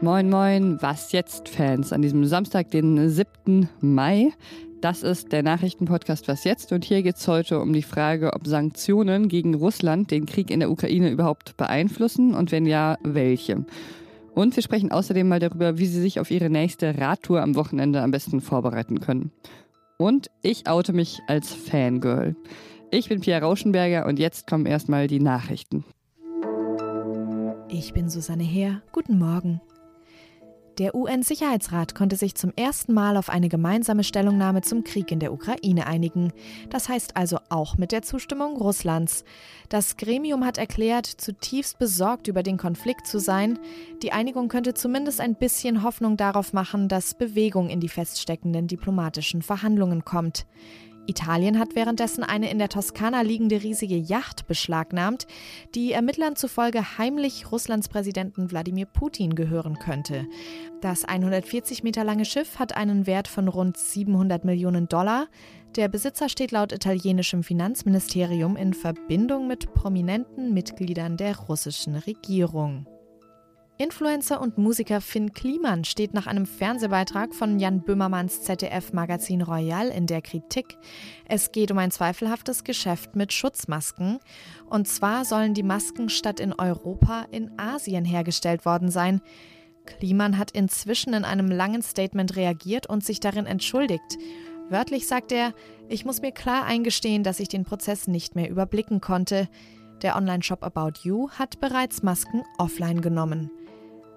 Moin, moin, was jetzt, Fans? An diesem Samstag, den 7. Mai. Das ist der Nachrichtenpodcast Was jetzt und hier geht es heute um die Frage, ob Sanktionen gegen Russland den Krieg in der Ukraine überhaupt beeinflussen und wenn ja, welche. Und wir sprechen außerdem mal darüber, wie Sie sich auf Ihre nächste Radtour am Wochenende am besten vorbereiten können. Und ich oute mich als Fangirl. Ich bin Pia Rauschenberger und jetzt kommen erstmal die Nachrichten. Ich bin Susanne Heer. Guten Morgen. Der UN-Sicherheitsrat konnte sich zum ersten Mal auf eine gemeinsame Stellungnahme zum Krieg in der Ukraine einigen. Das heißt also auch mit der Zustimmung Russlands. Das Gremium hat erklärt, zutiefst besorgt über den Konflikt zu sein. Die Einigung könnte zumindest ein bisschen Hoffnung darauf machen, dass Bewegung in die feststeckenden diplomatischen Verhandlungen kommt. Italien hat währenddessen eine in der Toskana liegende riesige Yacht beschlagnahmt, die Ermittlern zufolge heimlich Russlands Präsidenten Wladimir Putin gehören könnte. Das 140 Meter lange Schiff hat einen Wert von rund 700 Millionen Dollar. Der Besitzer steht laut italienischem Finanzministerium in Verbindung mit prominenten Mitgliedern der russischen Regierung. Influencer und Musiker Finn Kliman steht nach einem Fernsehbeitrag von Jan Böhmermanns ZDF-Magazin Royal in der Kritik. Es geht um ein zweifelhaftes Geschäft mit Schutzmasken. Und zwar sollen die Masken statt in Europa in Asien hergestellt worden sein. Kliman hat inzwischen in einem langen Statement reagiert und sich darin entschuldigt. Wörtlich sagt er, ich muss mir klar eingestehen, dass ich den Prozess nicht mehr überblicken konnte. Der Online-Shop About You hat bereits Masken offline genommen.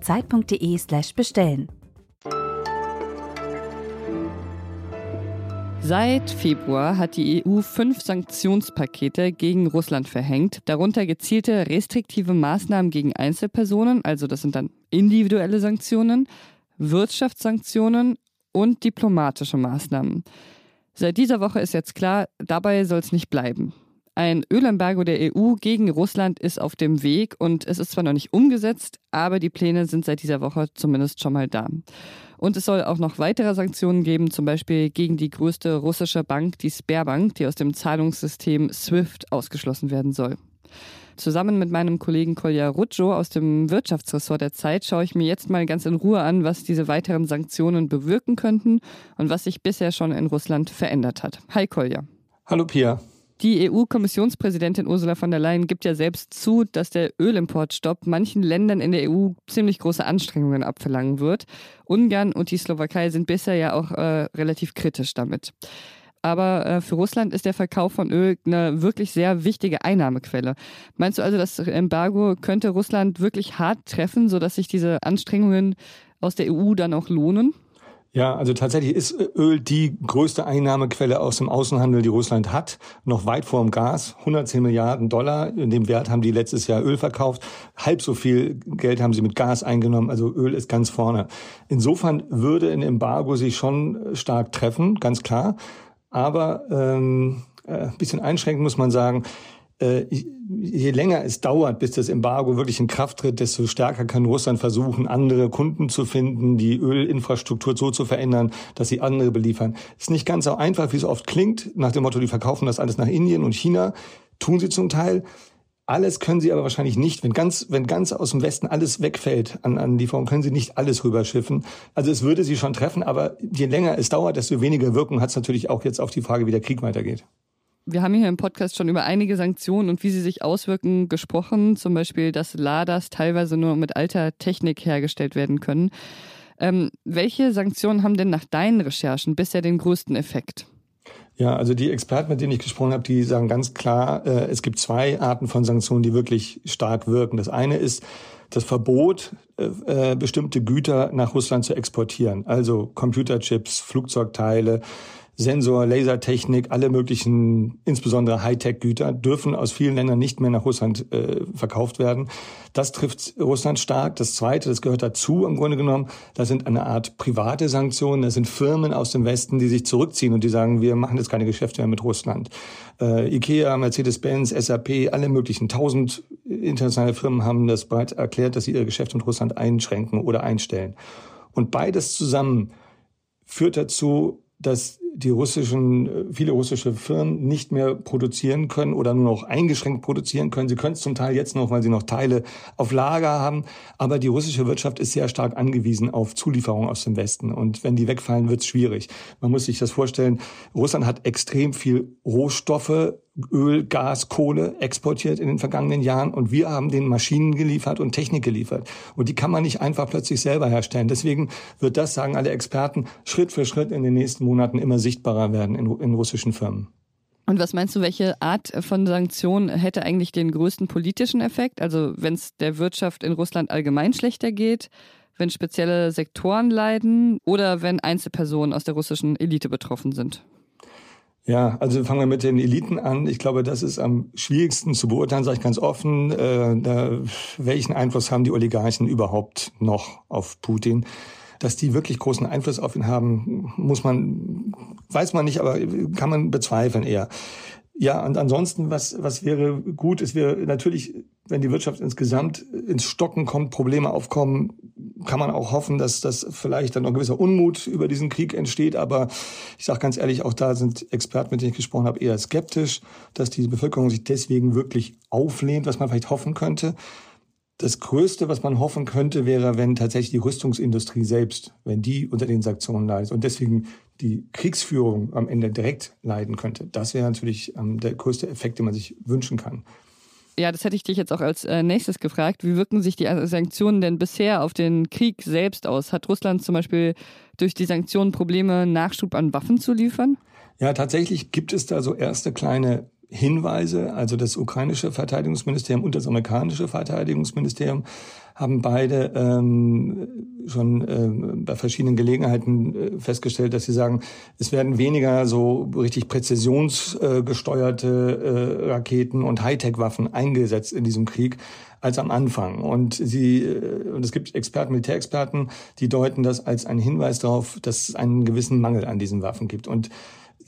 zeit.de/slash bestellen. Seit Februar hat die EU fünf Sanktionspakete gegen Russland verhängt, darunter gezielte restriktive Maßnahmen gegen Einzelpersonen, also das sind dann individuelle Sanktionen, Wirtschaftssanktionen und diplomatische Maßnahmen. Seit dieser Woche ist jetzt klar, dabei soll es nicht bleiben. Ein Ölembargo der EU gegen Russland ist auf dem Weg und es ist zwar noch nicht umgesetzt, aber die Pläne sind seit dieser Woche zumindest schon mal da. Und es soll auch noch weitere Sanktionen geben, zum Beispiel gegen die größte russische Bank, die Sberbank, die aus dem Zahlungssystem SWIFT ausgeschlossen werden soll. Zusammen mit meinem Kollegen Kolja Rutschow aus dem Wirtschaftsressort der Zeit schaue ich mir jetzt mal ganz in Ruhe an, was diese weiteren Sanktionen bewirken könnten und was sich bisher schon in Russland verändert hat. Hi Kolja. Hallo Pia. Die EU-Kommissionspräsidentin Ursula von der Leyen gibt ja selbst zu, dass der Ölimportstopp manchen Ländern in der EU ziemlich große Anstrengungen abverlangen wird. Ungarn und die Slowakei sind bisher ja auch äh, relativ kritisch damit. Aber äh, für Russland ist der Verkauf von Öl eine wirklich sehr wichtige Einnahmequelle. Meinst du also, das Embargo könnte Russland wirklich hart treffen, sodass sich diese Anstrengungen aus der EU dann auch lohnen? Ja, also tatsächlich ist Öl die größte Einnahmequelle aus dem Außenhandel, die Russland hat, noch weit vor dem Gas. 110 Milliarden Dollar, in dem Wert haben die letztes Jahr Öl verkauft. Halb so viel Geld haben sie mit Gas eingenommen, also Öl ist ganz vorne. Insofern würde ein Embargo sich schon stark treffen, ganz klar. Aber ähm, äh, ein bisschen einschränken muss man sagen, äh, je länger es dauert, bis das Embargo wirklich in Kraft tritt, desto stärker kann Russland versuchen, andere Kunden zu finden, die Ölinfrastruktur so zu verändern, dass sie andere beliefern. Ist nicht ganz so einfach, wie es oft klingt, nach dem Motto, die verkaufen das alles nach Indien und China. Tun sie zum Teil. Alles können sie aber wahrscheinlich nicht. Wenn ganz, wenn ganz aus dem Westen alles wegfällt an, an Lieferungen, können sie nicht alles rüberschiffen. Also es würde sie schon treffen, aber je länger es dauert, desto weniger Wirkung hat es natürlich auch jetzt auf die Frage, wie der Krieg weitergeht. Wir haben hier im Podcast schon über einige Sanktionen und wie sie sich auswirken gesprochen. Zum Beispiel, dass Laders teilweise nur mit alter Technik hergestellt werden können. Ähm, welche Sanktionen haben denn nach deinen Recherchen bisher den größten Effekt? Ja, also die Experten, mit denen ich gesprochen habe, die sagen ganz klar, äh, es gibt zwei Arten von Sanktionen, die wirklich stark wirken. Das eine ist das Verbot, äh, äh bestimmte Güter nach Russland zu exportieren, also Computerchips, Flugzeugteile, Sensor, Lasertechnik, alle möglichen, insbesondere Hightech-Güter, dürfen aus vielen Ländern nicht mehr nach Russland äh, verkauft werden. Das trifft Russland stark. Das Zweite, das gehört dazu im Grunde genommen, das sind eine Art private Sanktionen. Das sind Firmen aus dem Westen, die sich zurückziehen und die sagen, wir machen jetzt keine Geschäfte mehr mit Russland. Äh, Ikea, Mercedes-Benz, SAP, alle möglichen tausend internationale Firmen haben das bereits erklärt, dass sie ihre Geschäfte mit Russland einschränken oder einstellen. Und beides zusammen führt dazu, dass die russischen, äh, viele russische Firmen nicht mehr produzieren können oder nur noch eingeschränkt produzieren können. Sie können es zum Teil jetzt noch, weil sie noch Teile auf Lager haben. Aber die russische Wirtschaft ist sehr stark angewiesen auf Zulieferungen aus dem Westen. Und wenn die wegfallen, wird es schwierig. Man muss sich das vorstellen. Russland hat extrem viel Rohstoffe, Öl, Gas, Kohle exportiert in den vergangenen Jahren und wir haben den Maschinen geliefert und Technik geliefert. Und die kann man nicht einfach plötzlich selber herstellen. Deswegen wird das, sagen alle Experten, Schritt für Schritt in den nächsten Monaten immer sichtbarer werden in, in russischen Firmen. Und was meinst du, welche Art von Sanktionen hätte eigentlich den größten politischen Effekt? Also wenn es der Wirtschaft in Russland allgemein schlechter geht, wenn spezielle Sektoren leiden oder wenn Einzelpersonen aus der russischen Elite betroffen sind? Ja, also fangen wir mit den Eliten an. Ich glaube, das ist am schwierigsten zu beurteilen, sage ich ganz offen. Äh, da, welchen Einfluss haben die Oligarchen überhaupt noch auf Putin? Dass die wirklich großen Einfluss auf ihn haben, muss man, weiß man nicht, aber kann man bezweifeln eher. Ja, und ansonsten, was, was wäre gut? Es wäre natürlich, wenn die Wirtschaft insgesamt ins Stocken kommt, Probleme aufkommen, kann man auch hoffen, dass das vielleicht dann noch gewisser Unmut über diesen Krieg entsteht. Aber ich sage ganz ehrlich, auch da sind Experten, mit denen ich gesprochen habe, eher skeptisch, dass die Bevölkerung sich deswegen wirklich auflehnt, was man vielleicht hoffen könnte. Das Größte, was man hoffen könnte, wäre, wenn tatsächlich die Rüstungsindustrie selbst, wenn die unter den Sanktionen leidet und deswegen die Kriegsführung am Ende direkt leiden könnte. Das wäre natürlich ähm, der größte Effekt, den man sich wünschen kann. Ja, das hätte ich dich jetzt auch als äh, nächstes gefragt. Wie wirken sich die Sanktionen denn bisher auf den Krieg selbst aus? Hat Russland zum Beispiel durch die Sanktionen Probleme, Nachschub an Waffen zu liefern? Ja, tatsächlich gibt es da so erste kleine Hinweise, also das ukrainische Verteidigungsministerium und das amerikanische Verteidigungsministerium haben beide ähm, schon ähm, bei verschiedenen Gelegenheiten äh, festgestellt, dass sie sagen, es werden weniger so richtig präzisionsgesteuerte äh, Raketen und Hightech-Waffen eingesetzt in diesem Krieg als am Anfang. Und sie äh, und es gibt Experten, Militärexperten, die deuten das als einen Hinweis darauf, dass es einen gewissen Mangel an diesen Waffen gibt. Und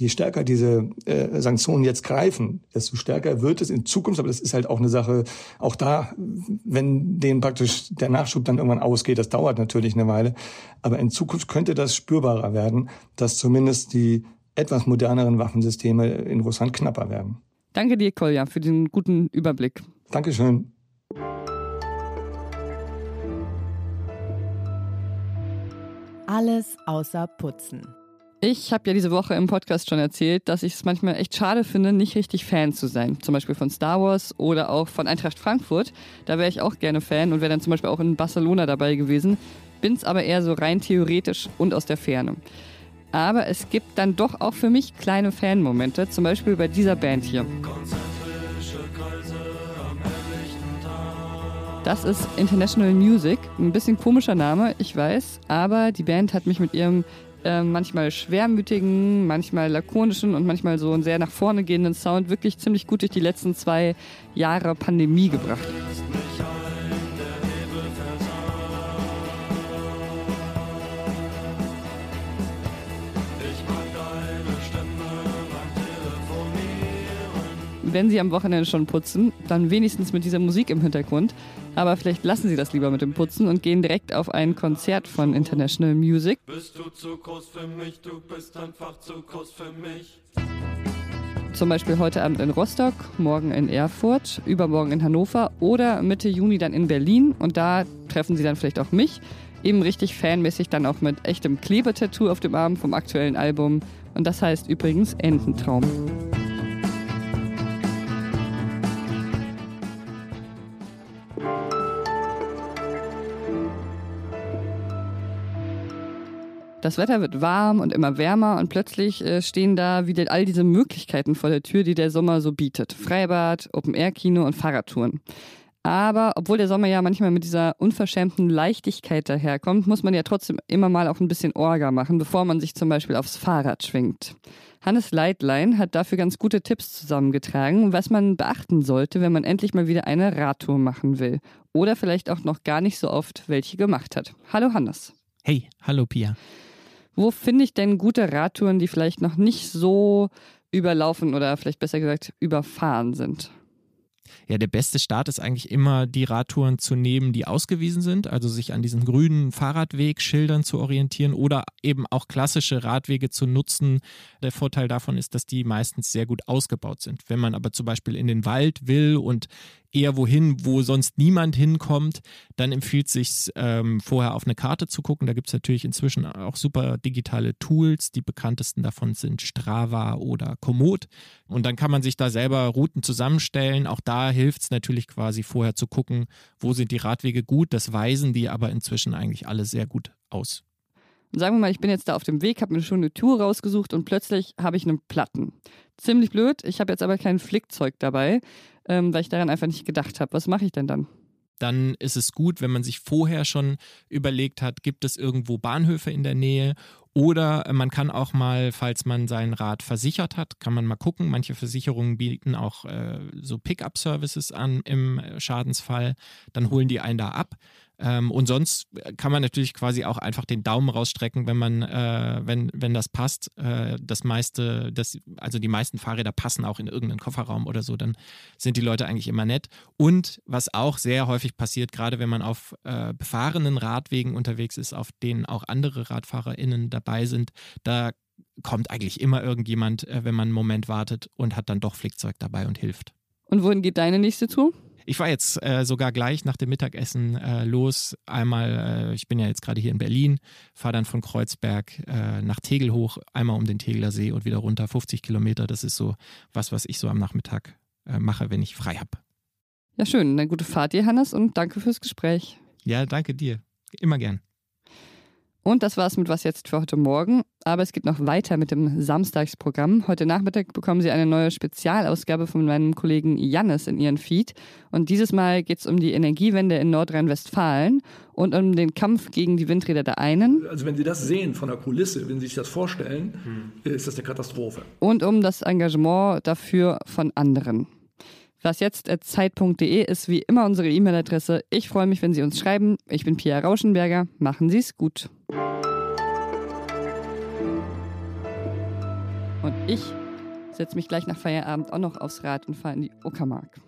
je stärker diese äh, Sanktionen jetzt greifen, desto stärker wird es in Zukunft. Aber das ist halt auch eine Sache, auch da, wenn denen praktisch der Nachschub dann irgendwann ausgeht, das dauert natürlich eine Weile. Aber in Zukunft könnte das spürbarer werden, dass zumindest die etwas moderneren Waffensysteme in Russland knapper werden. Danke dir, Kolja, für den guten Überblick. Dankeschön. Alles außer Putzen. Ich habe ja diese Woche im Podcast schon erzählt, dass ich es manchmal echt schade finde, nicht richtig Fan zu sein. Zum Beispiel von Star Wars oder auch von Eintracht Frankfurt. Da wäre ich auch gerne Fan und wäre dann zum Beispiel auch in Barcelona dabei gewesen. Bin es aber eher so rein theoretisch und aus der Ferne. Aber es gibt dann doch auch für mich kleine Fan-Momente, zum Beispiel bei dieser Band hier. Das ist International Music. Ein bisschen komischer Name, ich weiß, aber die Band hat mich mit ihrem äh, manchmal schwermütigen, manchmal lakonischen und manchmal so einen sehr nach vorne gehenden Sound wirklich ziemlich gut durch die letzten zwei Jahre Pandemie gebracht. Wenn Sie am Wochenende schon putzen, dann wenigstens mit dieser Musik im Hintergrund. Aber vielleicht lassen Sie das lieber mit dem Putzen und gehen direkt auf ein Konzert von International Music. Bist du zu groß für mich, du bist einfach zu groß für mich. Zum Beispiel heute Abend in Rostock, morgen in Erfurt, übermorgen in Hannover oder Mitte Juni dann in Berlin. Und da treffen Sie dann vielleicht auch mich. Eben richtig fanmäßig dann auch mit echtem Klebetattoo auf dem Arm vom aktuellen Album. Und das heißt übrigens Ententraum. Das Wetter wird warm und immer wärmer und plötzlich äh, stehen da wieder all diese Möglichkeiten vor der Tür, die der Sommer so bietet. Freibad, Open-Air-Kino und Fahrradtouren. Aber obwohl der Sommer ja manchmal mit dieser unverschämten Leichtigkeit daherkommt, muss man ja trotzdem immer mal auch ein bisschen Orga machen, bevor man sich zum Beispiel aufs Fahrrad schwingt. Hannes Leitlein hat dafür ganz gute Tipps zusammengetragen, was man beachten sollte, wenn man endlich mal wieder eine Radtour machen will. Oder vielleicht auch noch gar nicht so oft welche gemacht hat. Hallo Hannes. Hey, hallo Pia. Wo finde ich denn gute Radtouren, die vielleicht noch nicht so überlaufen oder vielleicht besser gesagt überfahren sind? Ja, der beste Start ist eigentlich immer, die Radtouren zu nehmen, die ausgewiesen sind, also sich an diesen grünen Fahrradwegschildern zu orientieren oder eben auch klassische Radwege zu nutzen. Der Vorteil davon ist, dass die meistens sehr gut ausgebaut sind. Wenn man aber zum Beispiel in den Wald will und eher wohin, wo sonst niemand hinkommt, dann empfiehlt es sich ähm, vorher auf eine Karte zu gucken. Da gibt es natürlich inzwischen auch super digitale Tools. Die bekanntesten davon sind Strava oder Komoot. Und dann kann man sich da selber Routen zusammenstellen. Auch da hilft es natürlich quasi vorher zu gucken, wo sind die Radwege gut. Das weisen die aber inzwischen eigentlich alle sehr gut aus. sagen wir mal, ich bin jetzt da auf dem Weg, habe mir schon eine Tour rausgesucht und plötzlich habe ich einen Platten. Ziemlich blöd, ich habe jetzt aber kein Flickzeug dabei ähm, weil ich daran einfach nicht gedacht habe. Was mache ich denn dann? dann ist es gut, wenn man sich vorher schon überlegt hat, gibt es irgendwo Bahnhöfe in der Nähe oder man kann auch mal, falls man sein Rad versichert hat, kann man mal gucken. Manche Versicherungen bieten auch äh, so Pickup-Services an im Schadensfall. Dann holen die einen da ab. Ähm, und sonst kann man natürlich quasi auch einfach den Daumen rausstrecken, wenn man, äh, wenn, wenn das passt. Äh, das meiste, das, also die meisten Fahrräder passen auch in irgendeinen Kofferraum oder so, dann sind die Leute eigentlich immer nett. Und was auch sehr häufig passiert, gerade wenn man auf äh, befahrenen Radwegen unterwegs ist, auf denen auch andere RadfahrerInnen dabei sind, da kommt eigentlich immer irgendjemand, äh, wenn man einen Moment wartet und hat dann doch Flickzeug dabei und hilft. Und wohin geht deine nächste Tour? Ich war jetzt äh, sogar gleich nach dem Mittagessen äh, los. Einmal, äh, ich bin ja jetzt gerade hier in Berlin, fahre dann von Kreuzberg äh, nach Tegel hoch, einmal um den Tegeler See und wieder runter, 50 Kilometer. Das ist so was, was ich so am Nachmittag äh, mache, wenn ich frei habe. Ja, schön. Eine gute Fahrt dir, Hannes, und danke fürs Gespräch. Ja, danke dir. Immer gern. Und das war's mit Was jetzt für heute Morgen. Aber es geht noch weiter mit dem Samstagsprogramm. Heute Nachmittag bekommen Sie eine neue Spezialausgabe von meinem Kollegen Jannis in Ihren Feed. Und dieses Mal geht es um die Energiewende in Nordrhein-Westfalen und um den Kampf gegen die Windräder der einen. Also wenn Sie das sehen von der Kulisse, wenn Sie sich das vorstellen, hm. ist das eine Katastrophe. Und um das Engagement dafür von anderen. Was jetzt Zeit.de ist wie immer unsere E-Mail-Adresse. Ich freue mich, wenn Sie uns schreiben. Ich bin Pia Rauschenberger. Machen Sie es gut. Und ich setze mich gleich nach Feierabend auch noch aufs Rad und fahre in die Uckermark.